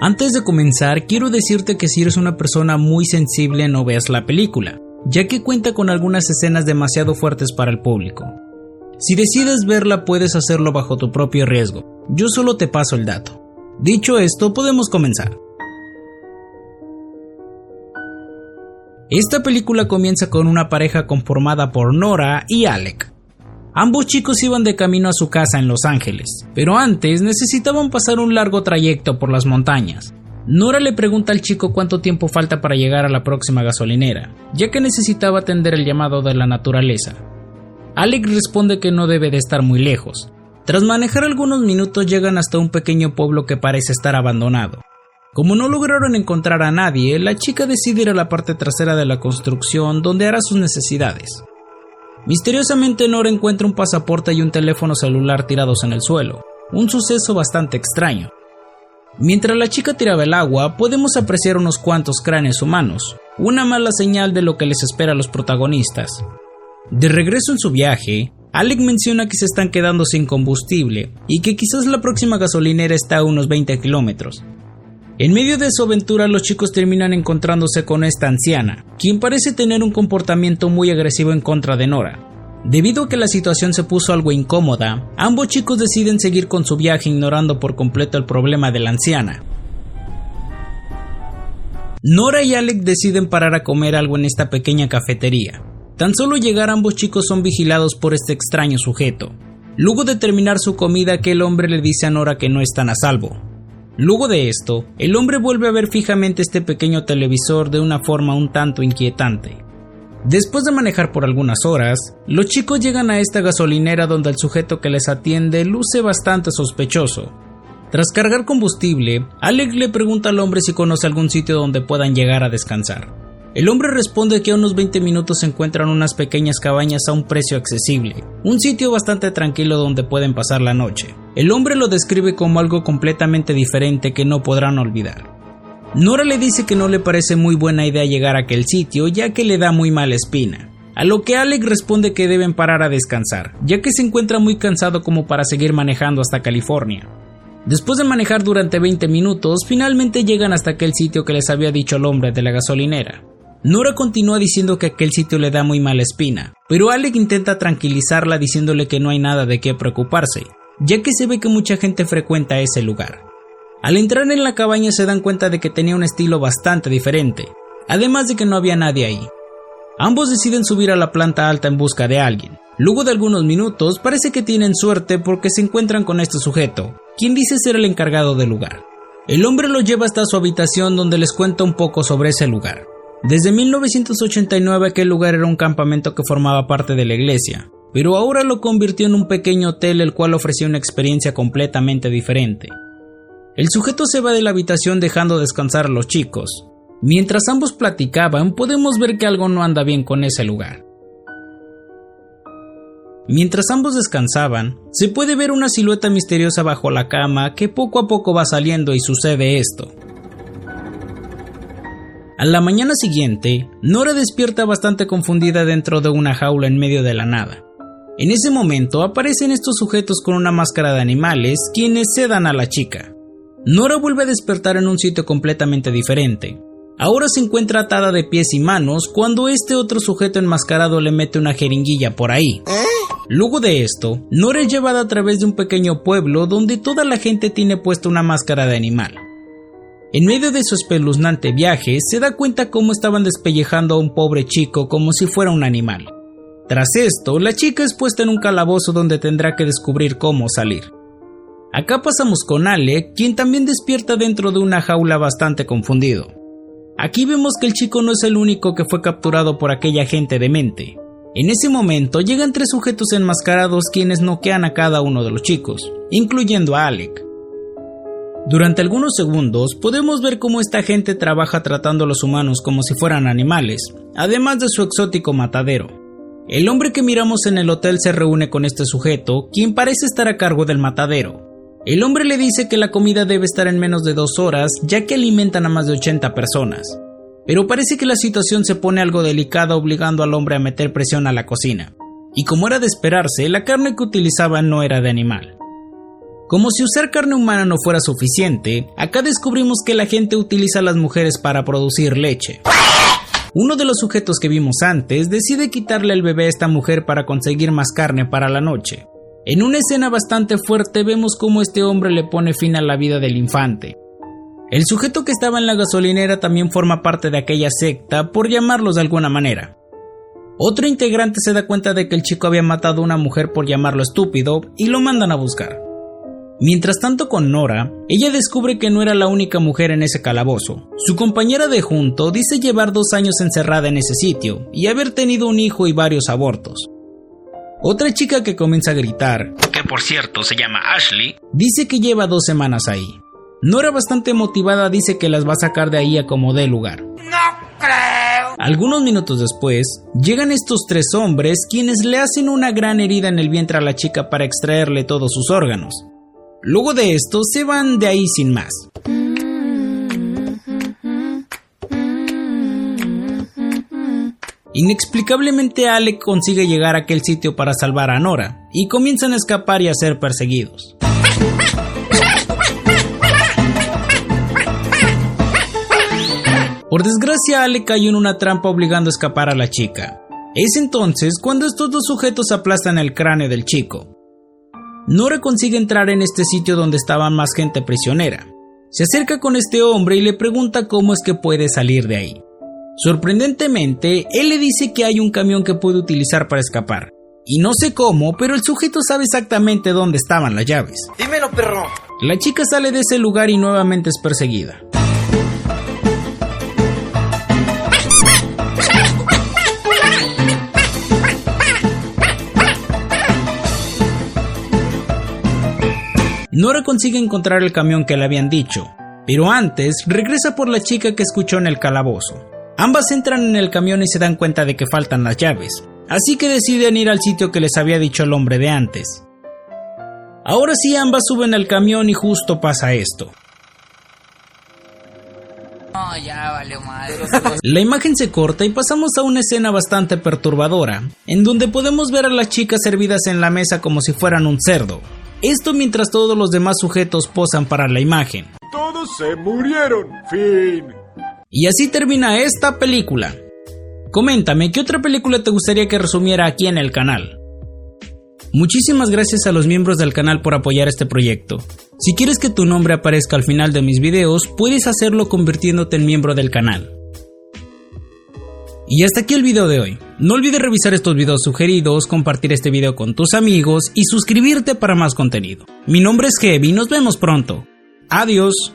Antes de comenzar, quiero decirte que si eres una persona muy sensible no veas la película, ya que cuenta con algunas escenas demasiado fuertes para el público. Si decides verla puedes hacerlo bajo tu propio riesgo, yo solo te paso el dato. Dicho esto, podemos comenzar. Esta película comienza con una pareja conformada por Nora y Alec. Ambos chicos iban de camino a su casa en Los Ángeles, pero antes necesitaban pasar un largo trayecto por las montañas. Nora le pregunta al chico cuánto tiempo falta para llegar a la próxima gasolinera, ya que necesitaba atender el llamado de la naturaleza. Alec responde que no debe de estar muy lejos. Tras manejar algunos minutos llegan hasta un pequeño pueblo que parece estar abandonado. Como no lograron encontrar a nadie, la chica decide ir a la parte trasera de la construcción donde hará sus necesidades. Misteriosamente Nora encuentra un pasaporte y un teléfono celular tirados en el suelo, un suceso bastante extraño. Mientras la chica tiraba el agua, podemos apreciar unos cuantos cráneos humanos, una mala señal de lo que les espera a los protagonistas. De regreso en su viaje, Alec menciona que se están quedando sin combustible y que quizás la próxima gasolinera está a unos 20 kilómetros, en medio de su aventura los chicos terminan encontrándose con esta anciana, quien parece tener un comportamiento muy agresivo en contra de Nora. Debido a que la situación se puso algo incómoda, ambos chicos deciden seguir con su viaje ignorando por completo el problema de la anciana. Nora y Alec deciden parar a comer algo en esta pequeña cafetería. Tan solo llegar ambos chicos son vigilados por este extraño sujeto. Luego de terminar su comida aquel hombre le dice a Nora que no están a salvo, Luego de esto, el hombre vuelve a ver fijamente este pequeño televisor de una forma un tanto inquietante. Después de manejar por algunas horas, los chicos llegan a esta gasolinera donde el sujeto que les atiende luce bastante sospechoso. Tras cargar combustible, Alec le pregunta al hombre si conoce algún sitio donde puedan llegar a descansar. El hombre responde que a unos 20 minutos se encuentran unas pequeñas cabañas a un precio accesible, un sitio bastante tranquilo donde pueden pasar la noche. El hombre lo describe como algo completamente diferente que no podrán olvidar. Nora le dice que no le parece muy buena idea llegar a aquel sitio ya que le da muy mala espina. A lo que Alec responde que deben parar a descansar, ya que se encuentra muy cansado como para seguir manejando hasta California. Después de manejar durante 20 minutos, finalmente llegan hasta aquel sitio que les había dicho el hombre de la gasolinera. Nora continúa diciendo que aquel sitio le da muy mala espina, pero Alec intenta tranquilizarla diciéndole que no hay nada de qué preocuparse, ya que se ve que mucha gente frecuenta ese lugar. Al entrar en la cabaña se dan cuenta de que tenía un estilo bastante diferente, además de que no había nadie ahí. Ambos deciden subir a la planta alta en busca de alguien. Luego de algunos minutos parece que tienen suerte porque se encuentran con este sujeto, quien dice ser el encargado del lugar. El hombre lo lleva hasta su habitación donde les cuenta un poco sobre ese lugar. Desde 1989 aquel lugar era un campamento que formaba parte de la iglesia, pero ahora lo convirtió en un pequeño hotel el cual ofrecía una experiencia completamente diferente. El sujeto se va de la habitación dejando descansar a los chicos. Mientras ambos platicaban, podemos ver que algo no anda bien con ese lugar. Mientras ambos descansaban, se puede ver una silueta misteriosa bajo la cama que poco a poco va saliendo y sucede esto. A la mañana siguiente, Nora despierta bastante confundida dentro de una jaula en medio de la nada. En ese momento aparecen estos sujetos con una máscara de animales quienes sedan a la chica. Nora vuelve a despertar en un sitio completamente diferente. Ahora se encuentra atada de pies y manos cuando este otro sujeto enmascarado le mete una jeringuilla por ahí. Luego de esto, Nora es llevada a través de un pequeño pueblo donde toda la gente tiene puesta una máscara de animal. En medio de su espeluznante viaje, se da cuenta cómo estaban despellejando a un pobre chico como si fuera un animal. Tras esto, la chica es puesta en un calabozo donde tendrá que descubrir cómo salir. Acá pasamos con Ale, quien también despierta dentro de una jaula bastante confundido. Aquí vemos que el chico no es el único que fue capturado por aquella gente demente. En ese momento llegan tres sujetos enmascarados quienes noquean a cada uno de los chicos, incluyendo a Alec. Durante algunos segundos podemos ver cómo esta gente trabaja tratando a los humanos como si fueran animales, además de su exótico matadero. El hombre que miramos en el hotel se reúne con este sujeto, quien parece estar a cargo del matadero. El hombre le dice que la comida debe estar en menos de dos horas, ya que alimentan a más de 80 personas. Pero parece que la situación se pone algo delicada obligando al hombre a meter presión a la cocina. Y como era de esperarse, la carne que utilizaba no era de animal. Como si usar carne humana no fuera suficiente, acá descubrimos que la gente utiliza a las mujeres para producir leche. Uno de los sujetos que vimos antes decide quitarle el bebé a esta mujer para conseguir más carne para la noche. En una escena bastante fuerte vemos cómo este hombre le pone fin a la vida del infante. El sujeto que estaba en la gasolinera también forma parte de aquella secta, por llamarlos de alguna manera. Otro integrante se da cuenta de que el chico había matado a una mujer por llamarlo estúpido y lo mandan a buscar. Mientras tanto con Nora, ella descubre que no era la única mujer en ese calabozo. Su compañera de junto dice llevar dos años encerrada en ese sitio y haber tenido un hijo y varios abortos. Otra chica que comienza a gritar, que por cierto se llama Ashley, dice que lleva dos semanas ahí. Nora bastante motivada dice que las va a sacar de ahí a como dé lugar. No creo. Algunos minutos después, llegan estos tres hombres quienes le hacen una gran herida en el vientre a la chica para extraerle todos sus órganos. Luego de esto se van de ahí sin más. Inexplicablemente Alec consigue llegar a aquel sitio para salvar a Nora y comienzan a escapar y a ser perseguidos. Por desgracia Alec cayó en una trampa obligando a escapar a la chica. Es entonces cuando estos dos sujetos aplastan el cráneo del chico. Nora consigue entrar en este sitio donde estaba más gente prisionera. Se acerca con este hombre y le pregunta cómo es que puede salir de ahí. Sorprendentemente, él le dice que hay un camión que puede utilizar para escapar. Y no sé cómo, pero el sujeto sabe exactamente dónde estaban las llaves. Dímelo, perro. La chica sale de ese lugar y nuevamente es perseguida. Nora consigue encontrar el camión que le habían dicho, pero antes regresa por la chica que escuchó en el calabozo. Ambas entran en el camión y se dan cuenta de que faltan las llaves, así que deciden ir al sitio que les había dicho el hombre de antes. Ahora sí ambas suben al camión y justo pasa esto. La imagen se corta y pasamos a una escena bastante perturbadora, en donde podemos ver a las chicas servidas en la mesa como si fueran un cerdo. Esto mientras todos los demás sujetos posan para la imagen. Todos se murieron. Fin. Y así termina esta película. Coméntame, ¿qué otra película te gustaría que resumiera aquí en el canal? Muchísimas gracias a los miembros del canal por apoyar este proyecto. Si quieres que tu nombre aparezca al final de mis videos, puedes hacerlo convirtiéndote en miembro del canal. Y hasta aquí el video de hoy. No olvides revisar estos videos sugeridos, compartir este video con tus amigos y suscribirte para más contenido. Mi nombre es Heavy y nos vemos pronto. Adiós.